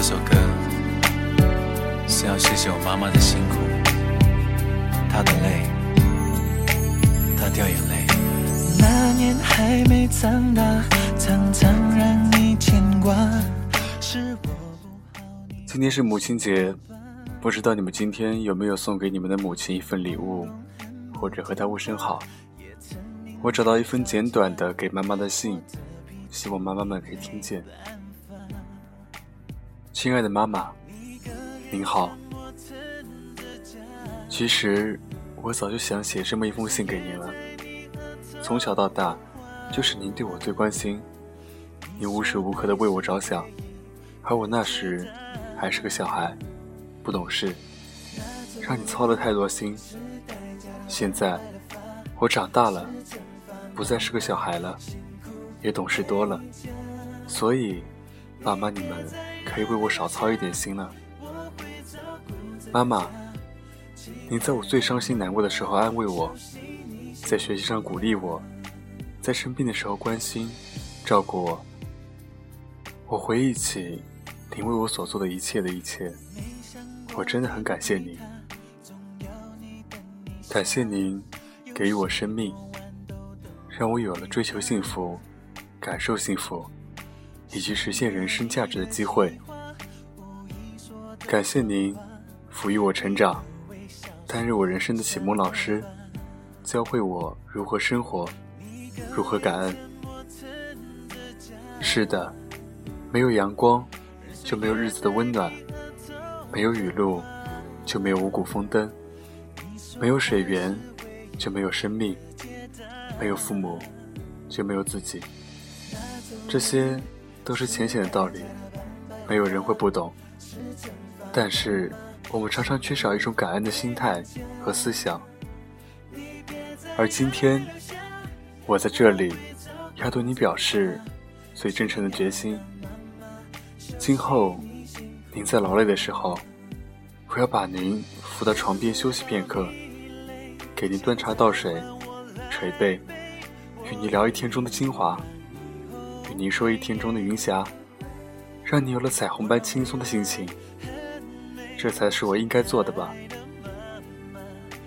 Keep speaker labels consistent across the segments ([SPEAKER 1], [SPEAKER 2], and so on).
[SPEAKER 1] 这首歌是要谢谢我妈妈的辛苦，她的泪，她掉眼泪。
[SPEAKER 2] 那年还没长大，常常让你牵挂。是我不好，
[SPEAKER 3] 今天是母亲节，不知道你们今天有没有送给你们的母亲一份礼物，或者和她问声好。我找到一封简短的给妈妈的信，希望妈妈们可以听见。亲爱的妈妈，您好。其实我早就想写这么一封信给您了。从小到大，就是您对我最关心，您无时无刻的为我着想，而我那时还是个小孩，不懂事，让你操了太多心。现在我长大了，不再是个小孩了，也懂事多了，所以爸妈你们可以为我少操一点心了。妈妈，您在我最伤心难过的时候安慰我，在学习上鼓励我，在生病的时候关心、照顾我。我回忆起您为我所做的一切的一切，我真的很感谢您。感谢您给予我生命，让我有了追求幸福、感受幸福以及实现人生价值的机会。感谢您抚育我成长，担任我人生的启蒙老师，教会我如何生活，如何感恩。是的，没有阳光，就没有日子的温暖；没有雨露，就没有五谷丰登。没有水源，就没有生命；没有父母，就没有自己。这些都是浅显的道理，没有人会不懂。但是，我们常常缺少一种感恩的心态和思想。而今天，我在这里，要对你表示最真诚的决心。今后，您在劳累的时候，我要把您扶到床边休息片刻。给您端茶倒水，捶背，与你聊一天中的精华，你说一天中的云霞，让你有了彩虹般轻松的心情。这才是我应该做的吧。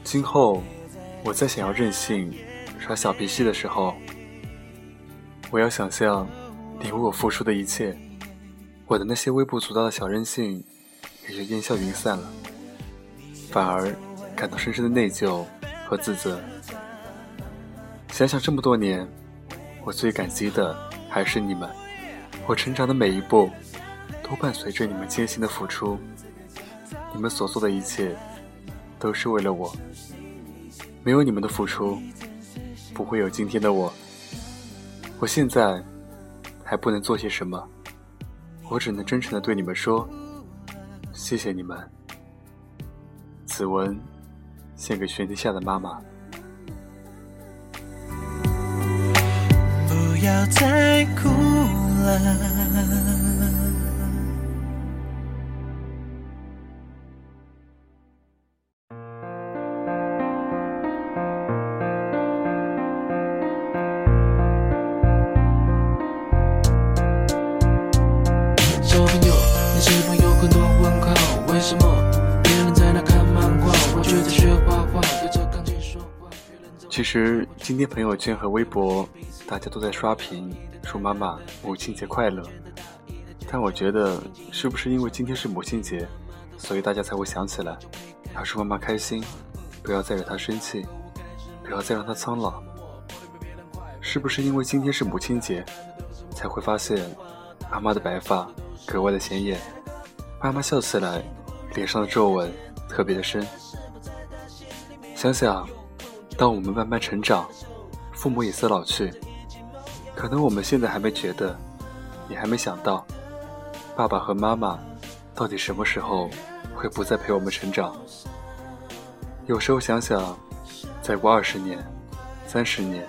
[SPEAKER 3] 今后，我再想要任性、耍小脾气的时候，我要想象你为我付出的一切，我的那些微不足道的小任性也就烟消云散了，反而感到深深的内疚。和自责。想想这么多年，我最感激的还是你们。我成长的每一步，都伴随着你们艰辛的付出。你们所做的一切，都是为了我。没有你们的付出，不会有今天的我。我现在还不能做些什么，我只能真诚的对你们说：谢谢你们。此文。献给全天下的妈妈。
[SPEAKER 2] 不要再哭了，
[SPEAKER 4] 小朋友，你是否有很多问号？为什么别人在那看漫画，我却在学画画，对着钢琴说话。
[SPEAKER 3] 其实。今天朋友圈和微博，大家都在刷屏，祝妈妈母亲节快乐。但我觉得，是不是因为今天是母亲节，所以大家才会想起来，要祝妈妈开心，不要再惹她生气，不要再让她苍老。是不是因为今天是母亲节，才会发现妈妈的白发格外的显眼，妈妈笑起来脸上的皱纹特别的深。想想。当我们慢慢成长，父母也色老去，可能我们现在还没觉得，也还没想到，爸爸和妈妈到底什么时候会不再陪我们成长？有时候想想，再过二十年、三十年、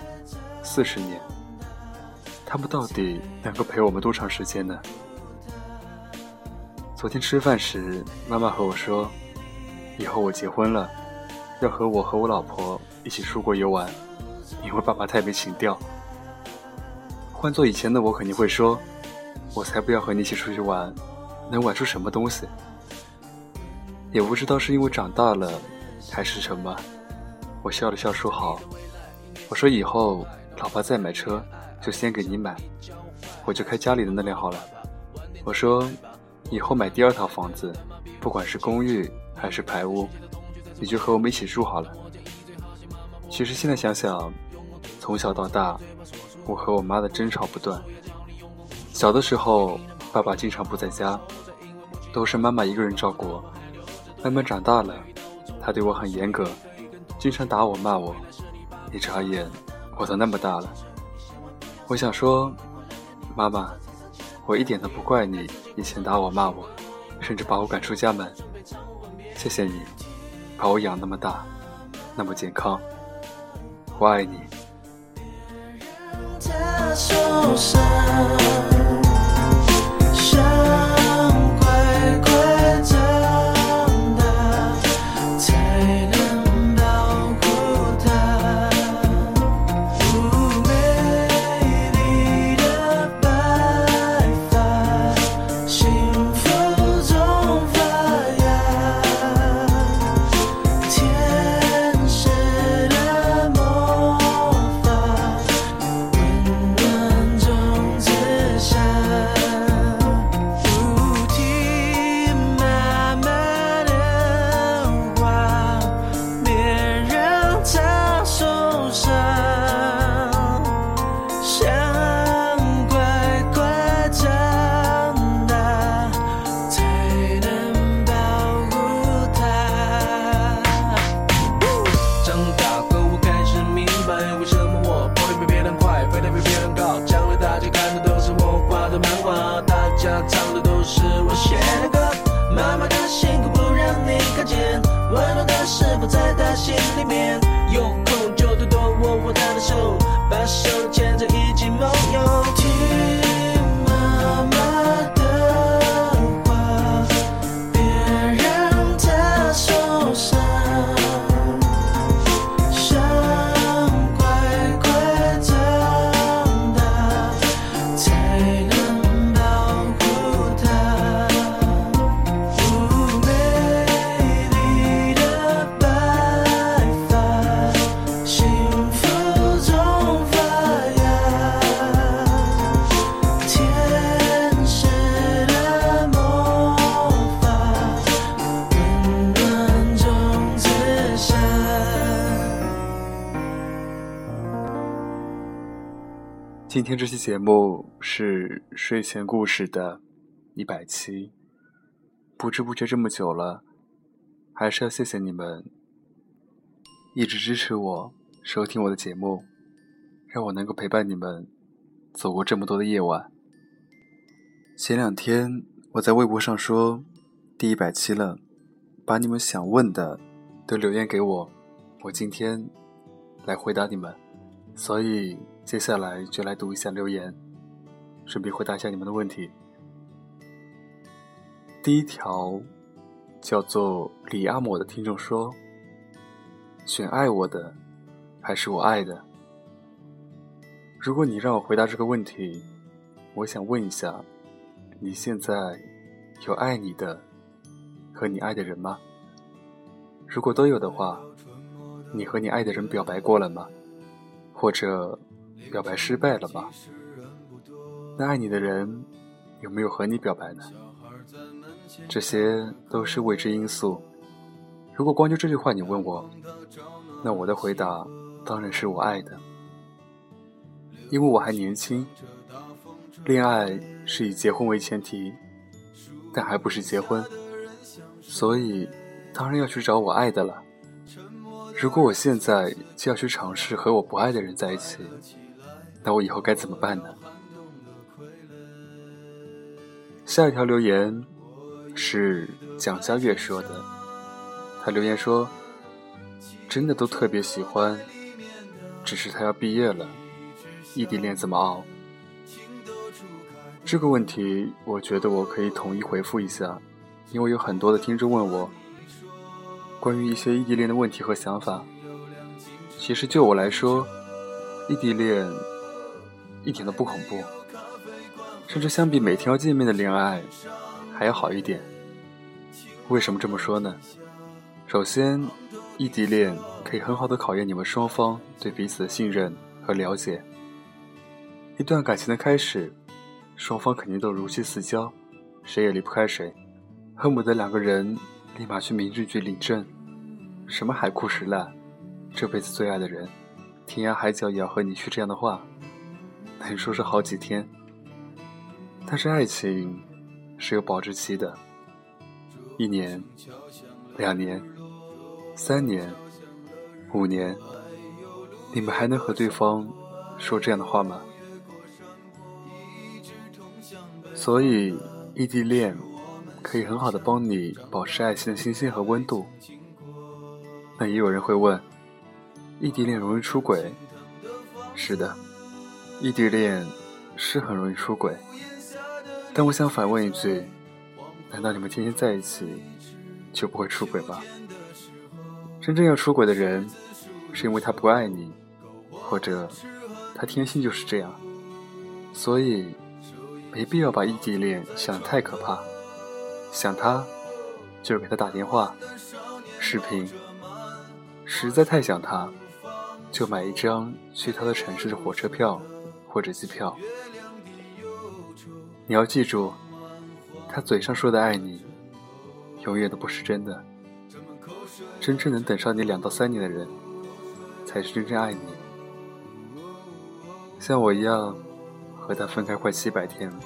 [SPEAKER 3] 四十年，他们到底能够陪我们多长时间呢？昨天吃饭时，妈妈和我说，以后我结婚了，要和我和我老婆。一起出国游玩，因为爸爸太没情调。换做以前的我，肯定会说：“我才不要和你一起出去玩，能玩出什么东西？也不知道是因为长大了，还是什么。我笑了笑说好。我说以后老爸再买车，就先给你买，我就开家里的那辆好了。我说以后买第二套房子，不管是公寓还是排屋，你就和我们一起住好了。其实现在想想，从小到大，我和我妈的争吵不断。小的时候，爸爸经常不在家，都是妈妈一个人照顾。慢慢长大了，他对我很严格，经常打我骂我。一眨眼，我都那么大了。我想说，妈妈，我一点都不怪你以前打我骂我，甚至把我赶出家门。谢谢你，把我养那么大，那么健康。我爱你。the time. 今天这期节目是睡前故事的一百期，不知不觉这么久了，还是要谢谢你们一直支持我、收听我的节目，让我能够陪伴你们走过这么多的夜晚。前两天我在微博上说第一百期了，把你们想问的都留言给我，我今天来回答你们，所以。接下来就来读一下留言，顺便回答一下你们的问题。第一条叫做李阿抹的听众说：“选爱我的，还是我爱的？”如果你让我回答这个问题，我想问一下：你现在有爱你的和你爱的人吗？如果都有的话，你和你爱的人表白过了吗？或者？表白失败了吧？那爱你的人有没有和你表白呢？这些都是未知因素。如果光就这句话你问我，那我的回答当然是我爱的，因为我还年轻，恋爱是以结婚为前提，但还不是结婚，所以当然要去找我爱的了。如果我现在就要去尝试和我不爱的人在一起，那我以后该怎么办呢？下一条留言是蒋佳悦说的，他留言说：“真的都特别喜欢，只是他要毕业了，异地恋怎么熬？”这个问题，我觉得我可以统一回复一下，因为有很多的听众问我关于一些异地恋的问题和想法。其实就我来说，异地恋。一点都不恐怖，甚至相比每天要见面的恋爱，还要好一点。为什么这么说呢？首先，异地恋可以很好的考验你们双方对彼此的信任和了解。一段感情的开始，双方肯定都如漆似胶，谁也离不开谁，恨不得两个人立马去民政局领证。什么海枯石烂，这辈子最爱的人，天涯海角也要和你去这样的话，可以说是好几天。但是爱情是有保质期的，一年、两年、三年、五年，你们还能和对方说这样的话吗？所以，异地恋可以很好的帮你保持爱情的新鲜和温度。那也有人会问，异地恋容易出轨？是的，异地恋是很容易出轨。但我想反问一句：难道你们天天在一起就不会出轨吗？真正要出轨的人，是因为他不爱你，或者他天性就是这样。所以，没必要把异地恋想得太可怕。想他，就给他打电话、视频；实在太想他，就买一张去他的城市的火车票或者机票。你要记住，他嘴上说的爱你，永远都不是真的。真正能等上你两到三年的人，才是真正爱你。像我一样和他分开快七百天了，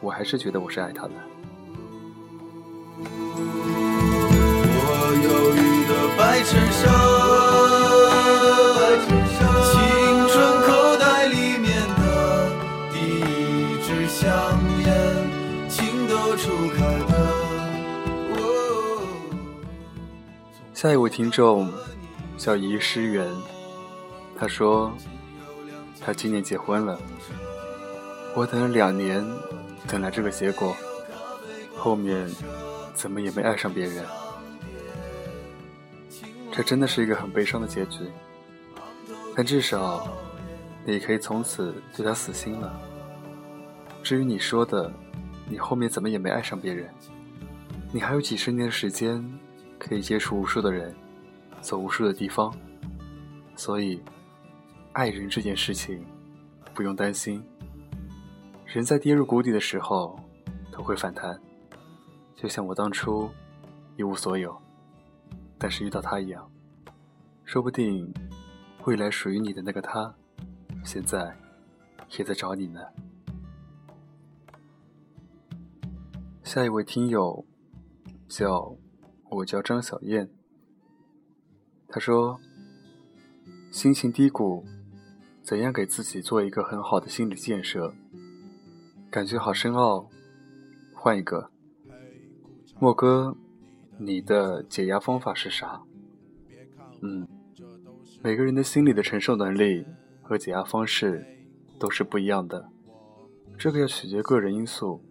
[SPEAKER 3] 我还是觉得我是爱他的。
[SPEAKER 2] 我忧郁的白衬衫，
[SPEAKER 3] 下一位听众叫遗诗源，他说他今年结婚了，我等了两年，等来这个结果，后面怎么也没爱上别人，这真的是一个很悲伤的结局。但至少你可以从此对他死心了。至于你说的，你后面怎么也没爱上别人，你还有几十年的时间。可以接触无数的人，走无数的地方，所以，爱人这件事情不用担心。人在跌入谷底的时候都会反弹，就像我当初一无所有，但是遇到他一样。说不定未来属于你的那个他，现在也在找你呢。下一位听友叫。我叫张小燕。他说：“心情低谷，怎样给自己做一个很好的心理建设？感觉好深奥，换一个。莫哥，你的解压方法是啥？嗯，每个人的心理的承受能力和解压方式都是不一样的，这个要取决个人因素。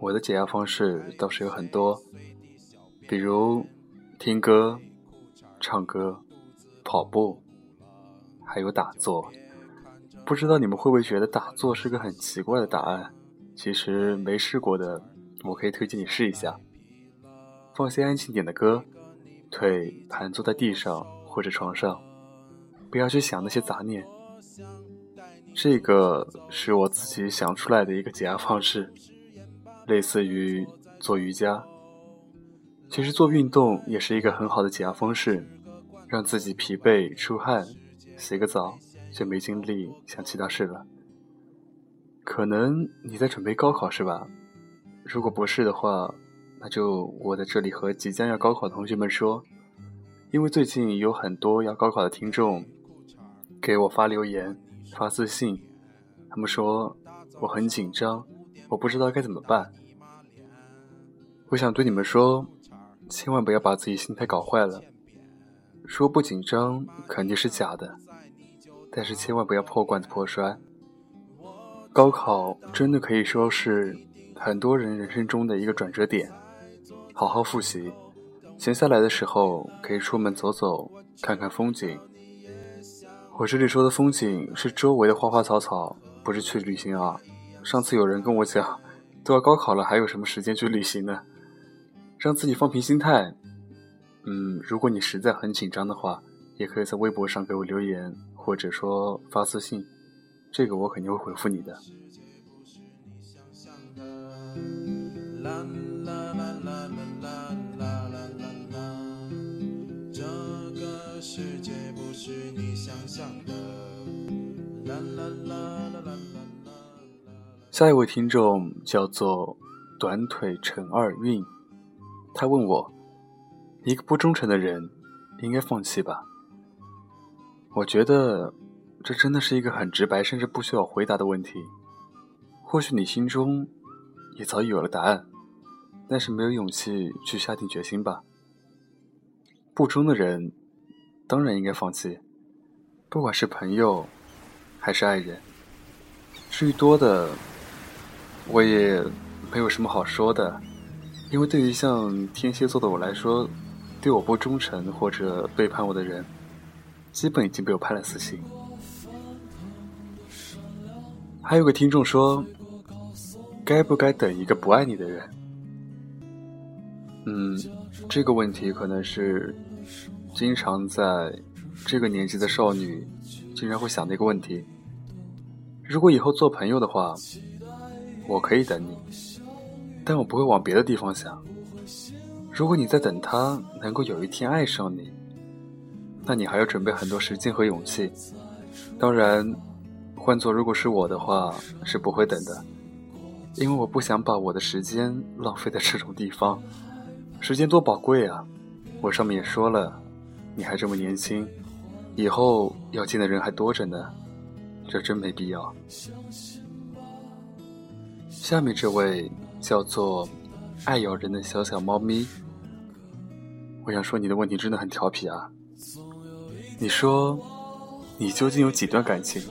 [SPEAKER 3] 我的解压方式倒是有很多。”比如听歌、唱歌、跑步，还有打坐。不知道你们会不会觉得打坐是个很奇怪的答案？其实没试过的，我可以推荐你试一下。放些安静点的歌，腿盘坐在地上或者床上，不要去想那些杂念。这个是我自己想出来的一个解压方式，类似于做瑜伽。其实做运动也是一个很好的解压方式，让自己疲惫出汗，洗个澡就没精力想其他事了。可能你在准备高考是吧？如果不是的话，那就我在这里和即将要高考的同学们说，因为最近有很多要高考的听众给我发留言、发私信，他们说我很紧张，我不知道该怎么办。我想对你们说。千万不要把自己心态搞坏了。说不紧张肯定是假的，但是千万不要破罐子破摔。高考真的可以说是很多人人生中的一个转折点。好好复习，闲下来的时候可以出门走走，看看风景。我这里说的风景是周围的花花草草，不是去旅行啊。上次有人跟我讲，都要高考了，还有什么时间去旅行呢？让自己放平心态。嗯，如果你实在很紧张的话，也可以在微博上给我留言，或者说发私信，这个我肯定会回复你的。下一位听众叫做短腿陈二运，他问我：一个不忠诚的人，应该放弃吧？我觉得这真的是一个很直白，甚至不需要回答的问题。或许你心中也早已有了答案，但是没有勇气去下定决心吧。不忠的人，当然应该放弃，不管是朋友还是爱人。至于多的，我也没有什么好说的，因为对于像天蝎座的我来说，对我不忠诚或者背叛我的人，基本已经被我判了死刑。还有个听众说，该不该等一个不爱你的人？嗯，这个问题可能是经常在这个年纪的少女经常会想的一个问题。如果以后做朋友的话。我可以等你，但我不会往别的地方想。如果你在等他能够有一天爱上你，那你还要准备很多时间和勇气。当然，换做如果是我的话，是不会等的，因为我不想把我的时间浪费在这种地方。时间多宝贵啊！我上面也说了，你还这么年轻，以后要见的人还多着呢，这真没必要。下面这位叫做“爱咬人的小小猫咪”，我想说你的问题真的很调皮啊！你说你究竟有几段感情？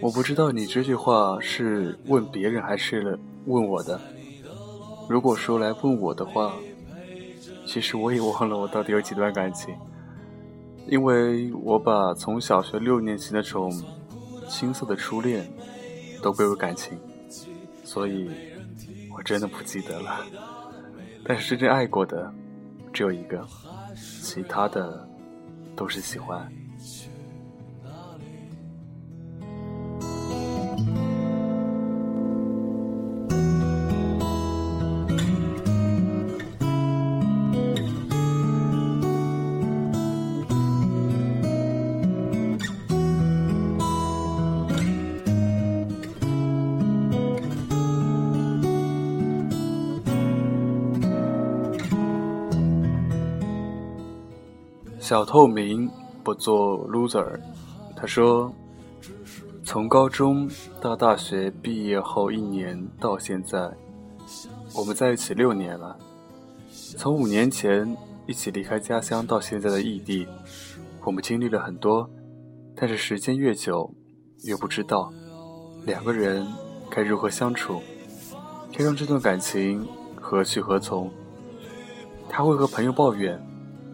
[SPEAKER 3] 我不知道你这句话是问别人还是问我的。如果说来问我的话，其实我也忘了我到底有几段感情，因为我把从小学六年级那种青涩的初恋。都归为感情，所以我真的不记得了。但是真正爱过的只有一个，其他的都是喜欢。小透明不做 loser，他说：“从高中到大学毕业后一年到现在，我们在一起六年了。从五年前一起离开家乡到现在的异地，我们经历了很多，但是时间越久，越不知道两个人该如何相处，该让这段感情何去何从。他会和朋友抱怨。”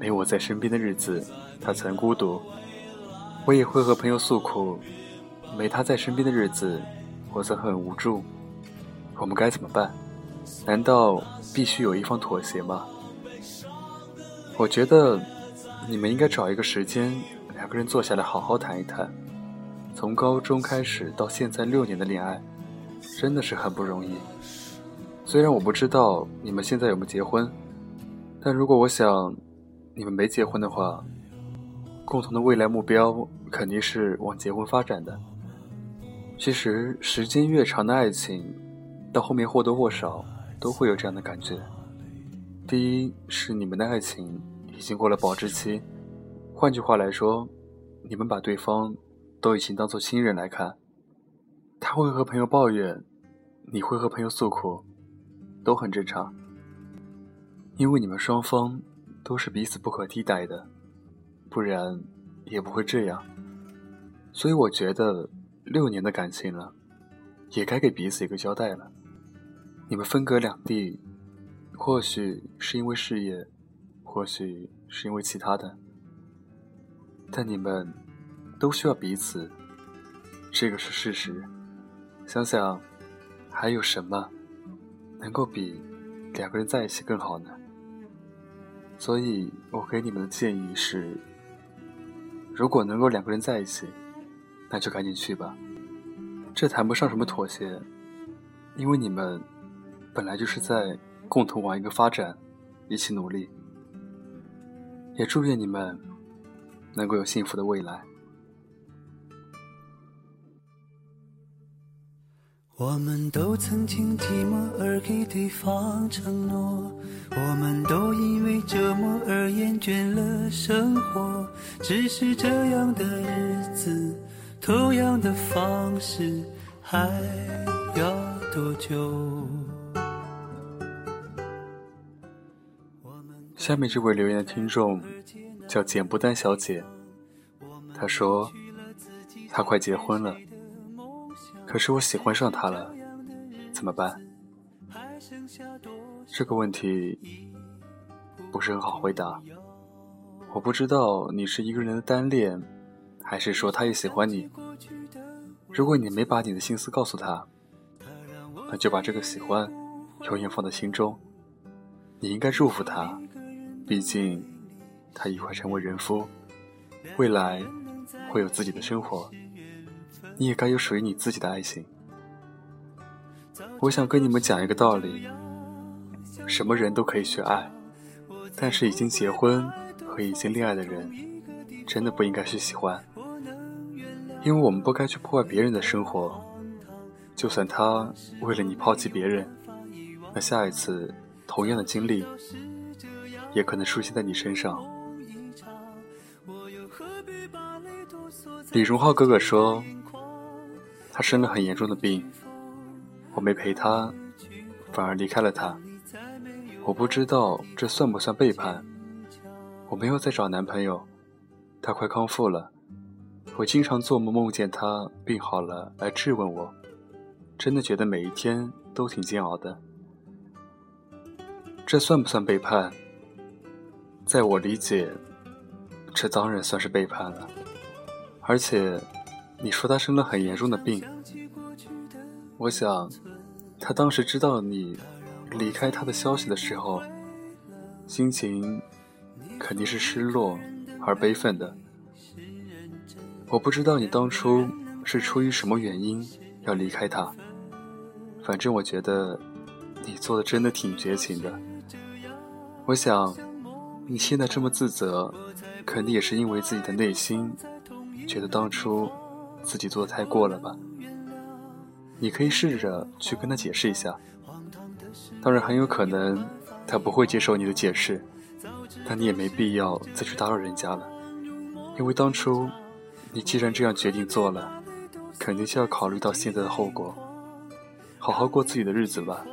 [SPEAKER 3] 没我在身边的日子，他曾孤独；我也会和朋友诉苦，没他在身边的日子，我则很无助。我们该怎么办？难道必须有一方妥协吗？我觉得你们应该找一个时间，两个人坐下来好好谈一谈。从高中开始到现在六年的恋爱，真的是很不容易。虽然我不知道你们现在有没有结婚，但如果我想。你们没结婚的话，共同的未来目标肯定是往结婚发展的。其实，时间越长的爱情，到后面或多或少都会有这样的感觉。第一是你们的爱情已经过了保质期，换句话来说，你们把对方都已经当做亲人来看。他会和朋友抱怨，你会和朋友诉苦，都很正常，因为你们双方。都是彼此不可替代的，不然也不会这样。所以我觉得六年的感情了，也该给彼此一个交代了。你们分隔两地，或许是因为事业，或许是因为其他的，但你们都需要彼此，这个是事实。想想，还有什么能够比两个人在一起更好呢？所以我给你们的建议是：如果能够两个人在一起，那就赶紧去吧。这谈不上什么妥协，因为你们本来就是在共同往一个发展一起努力。也祝愿你们能够有幸福的未来。
[SPEAKER 2] 我们都曾经寂寞而给对方承诺，我们都因为折磨而厌倦了生活。只是这样的日子，同样的方式，还要多久？
[SPEAKER 3] 下面这位留言的听众叫简不丹小姐，她说她快结婚了。可是我喜欢上他了，怎么办？这个问题不是很好回答。我不知道你是一个人的单恋，还是说他也喜欢你。如果你没把你的心思告诉他，那就把这个喜欢永远放在心中。你应该祝福他，毕竟他已快成为人夫，未来会有自己的生活。你也该有属于你自己的爱情。我想跟你们讲一个道理：什么人都可以去爱，但是已经结婚和已经恋爱的人，真的不应该去喜欢，因为我们不该去破坏别人的生活。就算他为了你抛弃别人，那下一次同样的经历也可能出现在你身上。李荣浩哥哥说。他生了很严重的病，我没陪他，反而离开了他。我不知道这算不算背叛。我没有再找男朋友，他快康复了。我经常做梦梦见他病好了来质问我，真的觉得每一天都挺煎熬的。这算不算背叛？在我理解，这当然算是背叛了，而且。你说他生了很严重的病，我想，他当时知道你离开他的消息的时候，心情肯定是失落而悲愤的。我不知道你当初是出于什么原因要离开他，反正我觉得你做的真的挺绝情的。我想，你现在这么自责，肯定也是因为自己的内心觉得当初。自己做的太过了吧？你可以试着去跟他解释一下。当然，很有可能他不会接受你的解释，但你也没必要再去打扰人家了。因为当初你既然这样决定做了，肯定就要考虑到现在的后果。好好过自己的日子吧，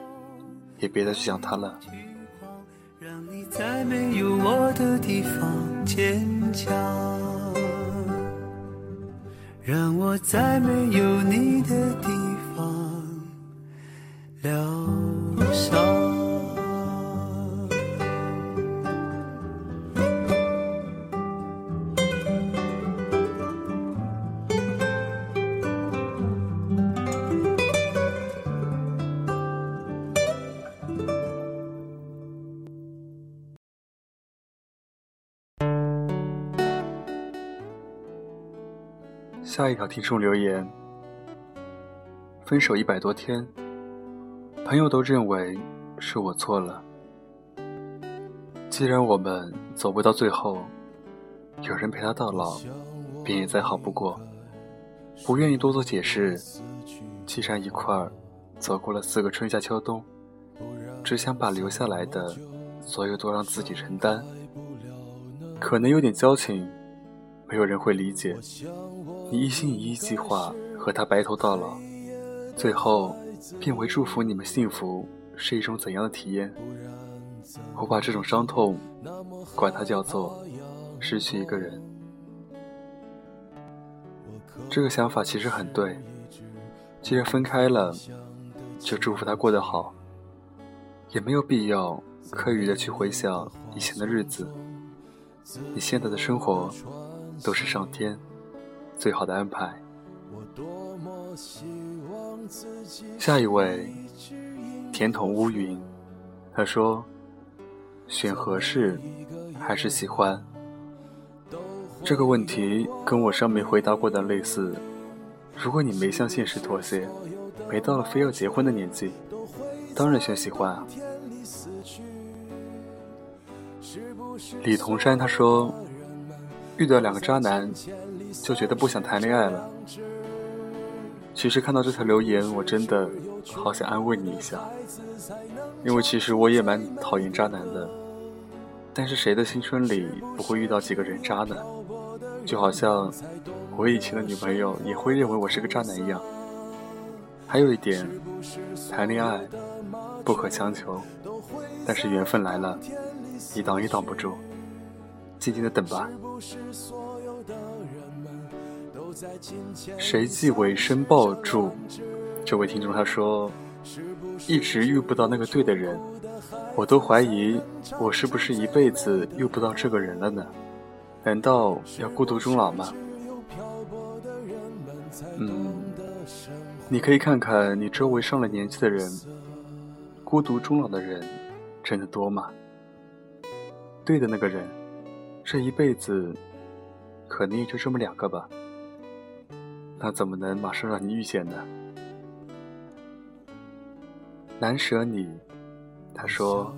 [SPEAKER 3] 也别再去想他了。让你在没有我的地方坚强。让我在没有你的地方疗伤。下一条听众留言：分手一百多天，朋友都认为是我错了。既然我们走不到最后，有人陪他到老，便也再好不过。不愿意多做解释，既然一块儿走过了四个春夏秋冬，只想把留下来的所有都让自己承担。可能有点交情。没有人会理解，你一心一意计划和他白头到老，最后变为祝福你们幸福是一种怎样的体验？我把这种伤痛，管它叫做失去一个人。这个想法其实很对，既然分开了，就祝福他过得好，也没有必要刻意的去回想以前的日子。你现在的生活。都是上天最好的安排。下一位，甜筒乌云，他说：“选合适还是喜欢？”这个问题跟我上面回答过的类似。如果你没向现实妥协，没到了非要结婚的年纪，当然选喜欢啊。李同山他说：“遇到两个渣男，就觉得不想谈恋爱了。”其实看到这条留言，我真的好想安慰你一下，因为其实我也蛮讨厌渣男的。但是谁的青春里不会遇到几个人渣呢？就好像我以前的女朋友也会认为我是个渣男一样。还有一点，谈恋爱不可强求，但是缘分来了，你挡也挡不住，静静的等吧。谁寄尾声抱住？这位听众他说，一直遇不到那个对的人，我都怀疑我是不是一辈子遇不到这个人了呢？难道要孤独终老吗？嗯，你可以看看你周围上了年纪的人，孤独终老的人真的多吗？对的那个人，这一辈子可能也就这么两个吧。那怎么能马上让你遇见呢？难舍你，他说，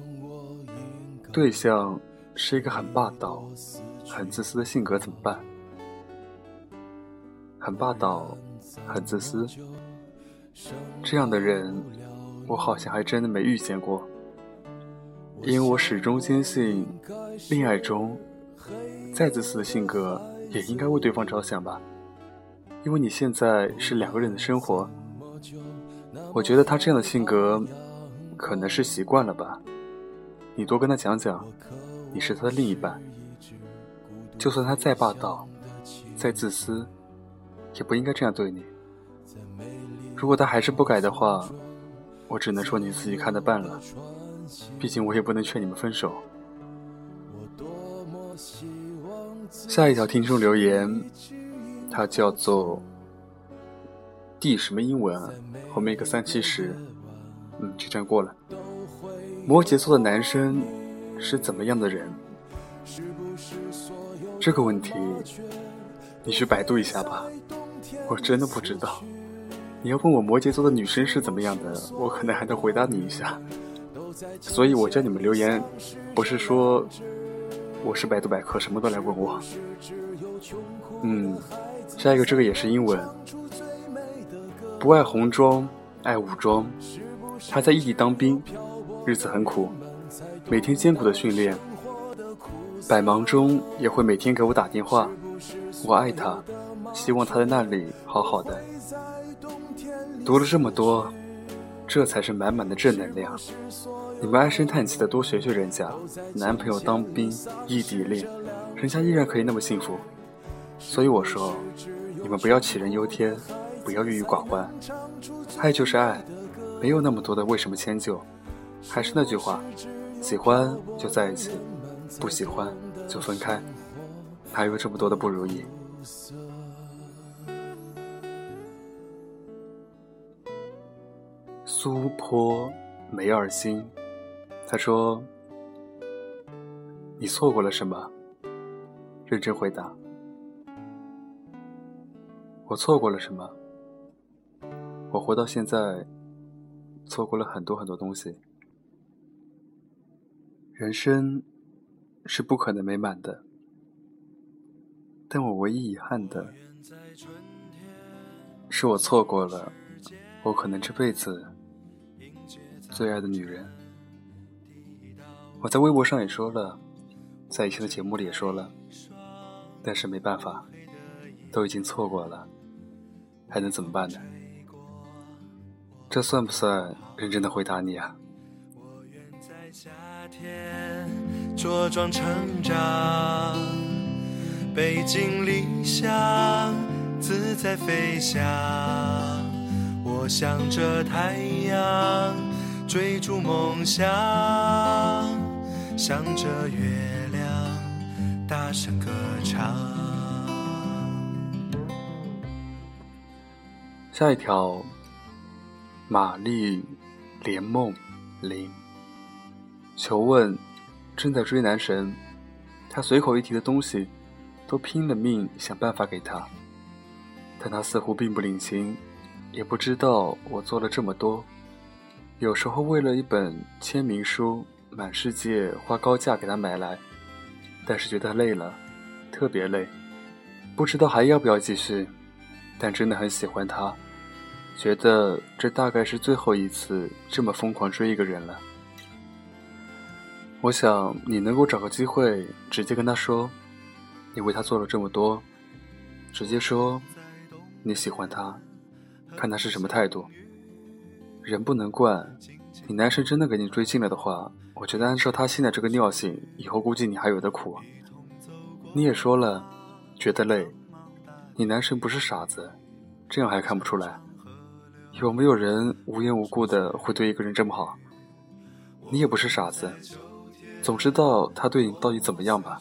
[SPEAKER 3] 对象是一个很霸道、很自私的性格，怎么办？很霸道、很自私，这样的人，我好像还真的没遇见过。因为我始终坚信，恋爱中，再自私的性格也应该为对方着想吧。因为你现在是两个人的生活，我觉得他这样的性格，可能是习惯了吧。你多跟他讲讲，你是他的另一半。就算他再霸道，再自私，也不应该这样对你。如果他还是不改的话，我只能说你自己看着办了。毕竟我也不能劝你们分手。下一条听众留言。它叫做 D 什么英文啊？后面一个三七十，嗯，就这样过了。摩羯座的男生是怎么样的人？这个问题你去百度一下吧，我真的不知道。你要问我摩羯座的女生是怎么样的，我可能还能回答你一下。所以我叫你们留言，不是说我是百度百科，什么都来问我。嗯。下一个，这个也是英文。不爱红装，爱武装。他在异地当兵，日子很苦，每天艰苦的训练，百忙中也会每天给我打电话。我爱他，希望他在那里好好的。读了这么多，这才是满满的正能量。你们唉声叹气的，多学学人家，男朋友当兵，异地恋，人家依然可以那么幸福。所以我说，你们不要杞人忧天，不要郁郁寡欢。爱就是爱，没有那么多的为什么迁就。还是那句话，喜欢就在一起，不喜欢就分开，哪有这么多的不如意？苏坡梅二心，他说：“你错过了什么？”认真回答。我错过了什么？我活到现在，错过了很多很多东西。人生是不可能美满的，但我唯一遗憾的，是我错过了我可能这辈子最爱的女人。我在微博上也说了，在以前的节目里也说了，但是没办法，都已经错过了。还能怎么办呢？这算不算认真的回答你啊？茁壮成长，背井离乡，自在飞翔。我向着太阳，追逐梦想，向着月亮，大声歌唱。下一条，玛丽莲梦玲。求问，正在追男神，他随口一提的东西，都拼了命想办法给他，但他似乎并不领情，也不知道我做了这么多。有时候为了一本签名书，满世界花高价给他买来，但是觉得累了，特别累，不知道还要不要继续，但真的很喜欢他。觉得这大概是最后一次这么疯狂追一个人了。我想你能够找个机会直接跟他说，你为他做了这么多，直接说你喜欢他，看他是什么态度。人不能惯，你男神真的给你追进了的话，我觉得按照他现在这个尿性，以后估计你还有的苦。你也说了，觉得累，你男神不是傻子，这样还看不出来。有没有人无缘无故的会对一个人这么好？你也不是傻子，总知道他对你到底怎么样吧？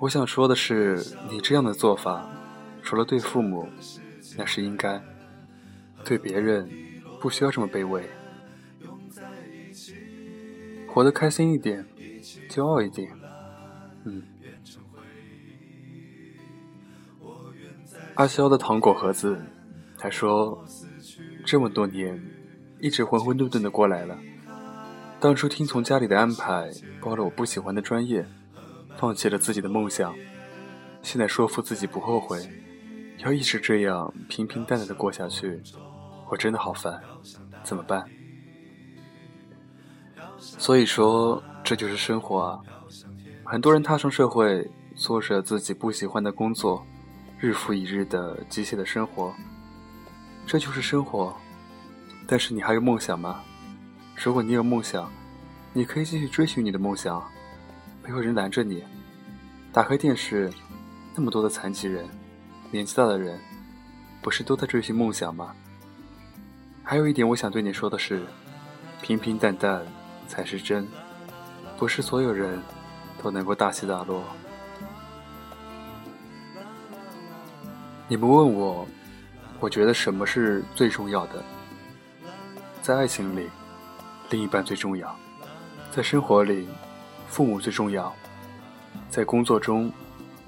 [SPEAKER 3] 我想说的是，你这样的做法，除了对父母，那是应该；对别人，不需要这么卑微。活得开心一点，骄傲一点，嗯。阿肖的糖果盒子。他说：“这么多年，一直浑浑沌沌的过来了。当初听从家里的安排，报了我不喜欢的专业，放弃了自己的梦想。现在说服自己不后悔，要一直这样平平淡淡的过下去，我真的好烦。怎么办？所以说，这就是生活啊。很多人踏上社会，做着自己不喜欢的工作，日复一日的机械的生活。”这就是生活，但是你还有梦想吗？如果你有梦想，你可以继续追寻你的梦想，没有人拦着你。打开电视，那么多的残疾人，年纪大的人，不是都在追寻梦想吗？还有一点，我想对你说的是，平平淡淡才是真，不是所有人都能够大起大落。你们问我。我觉得什么是最重要的？在爱情里，另一半最重要；在生活里，父母最重要；在工作中，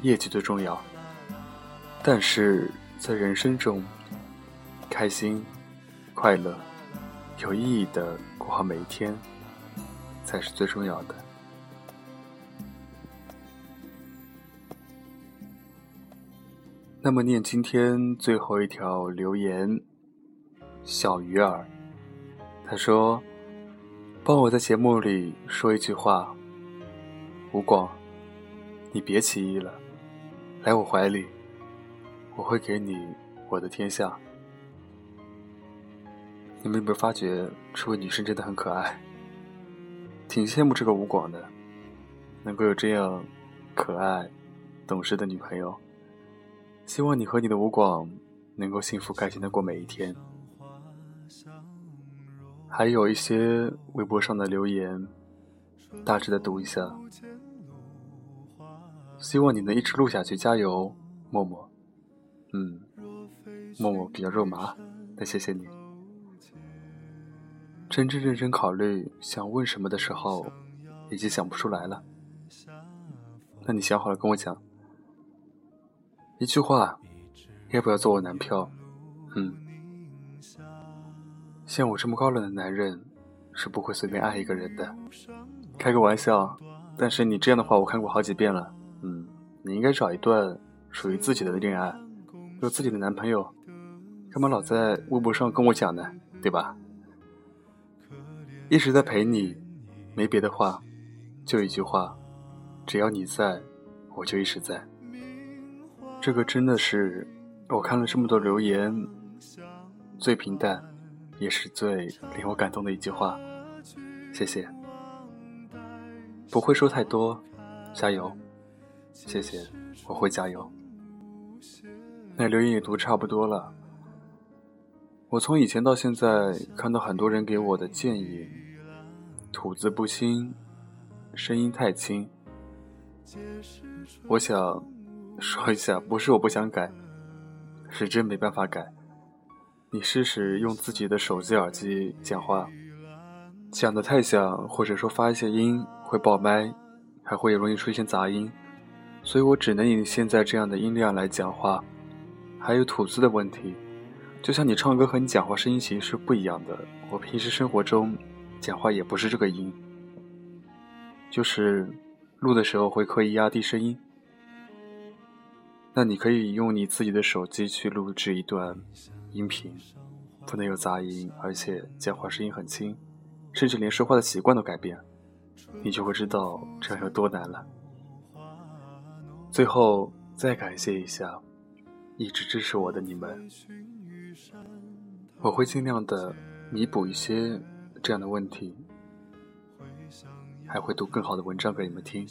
[SPEAKER 3] 业绩最重要。但是在人生中，开心、快乐、有意义的过好每一天，才是最重要的。那么念今天最后一条留言，小鱼儿，他说：“帮我在节目里说一句话，吴广，你别起义了，来我怀里，我会给你我的天下。”你们有没有发觉这位女生真的很可爱？挺羡慕这个吴广的，能够有这样可爱、懂事的女朋友。希望你和你的吴广能够幸福开心的过每一天。还有一些微博上的留言，大致的读一下。希望你能一直录下去，加油，默默。嗯，默默比较肉麻，但谢谢你。真正认真考虑想问什么的时候，已经想不出来了。那你想好了跟我讲。一句话，要不要做我男票？嗯，像我这么高冷的男人，是不会随便爱一个人的。开个玩笑，但是你这样的话我看过好几遍了。嗯，你应该找一段属于自己的恋爱，有自己的男朋友，干嘛老在微博上跟我讲呢？对吧？一直在陪你，没别的话，就一句话，只要你在，我就一直在。这个真的是我看了这么多留言，最平淡，也是最令我感动的一句话。谢谢，不会说太多，加油，谢谢，我会加油。那留言也读差不多了。我从以前到现在看到很多人给我的建议，吐字不清，声音太轻，我想。说一下，不是我不想改，是真没办法改。你试试用自己的手机耳机讲话，讲的太响，或者说发一些音会爆麦，还会容易出现杂音，所以我只能以现在这样的音量来讲话。还有吐字的问题，就像你唱歌和你讲话声音其实是不一样的。我平时生活中讲话也不是这个音，就是录的时候会刻意压低声音。那你可以用你自己的手机去录制一段音频，不能有杂音，而且讲话声音很轻，甚至连说话的习惯都改变，你就会知道这样有多难了。最后再感谢一下。一直支持我的你们，我会尽量的弥补一些这样的问题，还会读更好的文章给你们听，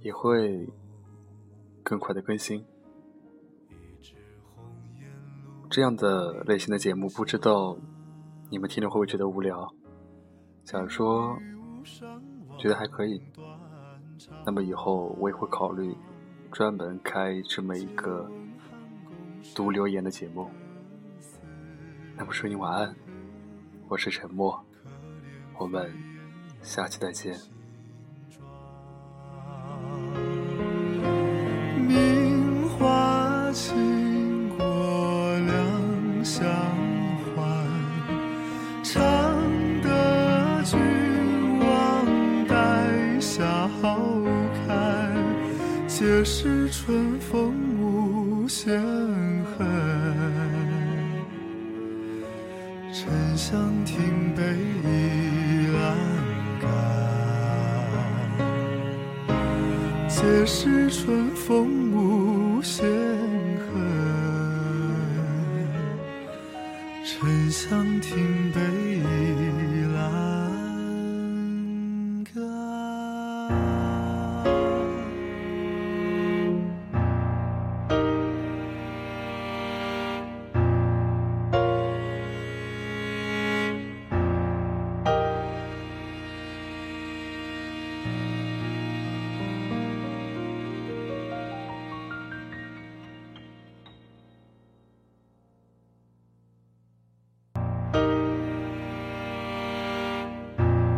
[SPEAKER 3] 也会更快的更新。这样的类型的节目，不知道你们听了会不会觉得无聊？假如说觉得还可以，那么以后我也会考虑专门开这么一个。读留言的节目，那么说你晚安，我是沉默，我们下期再见。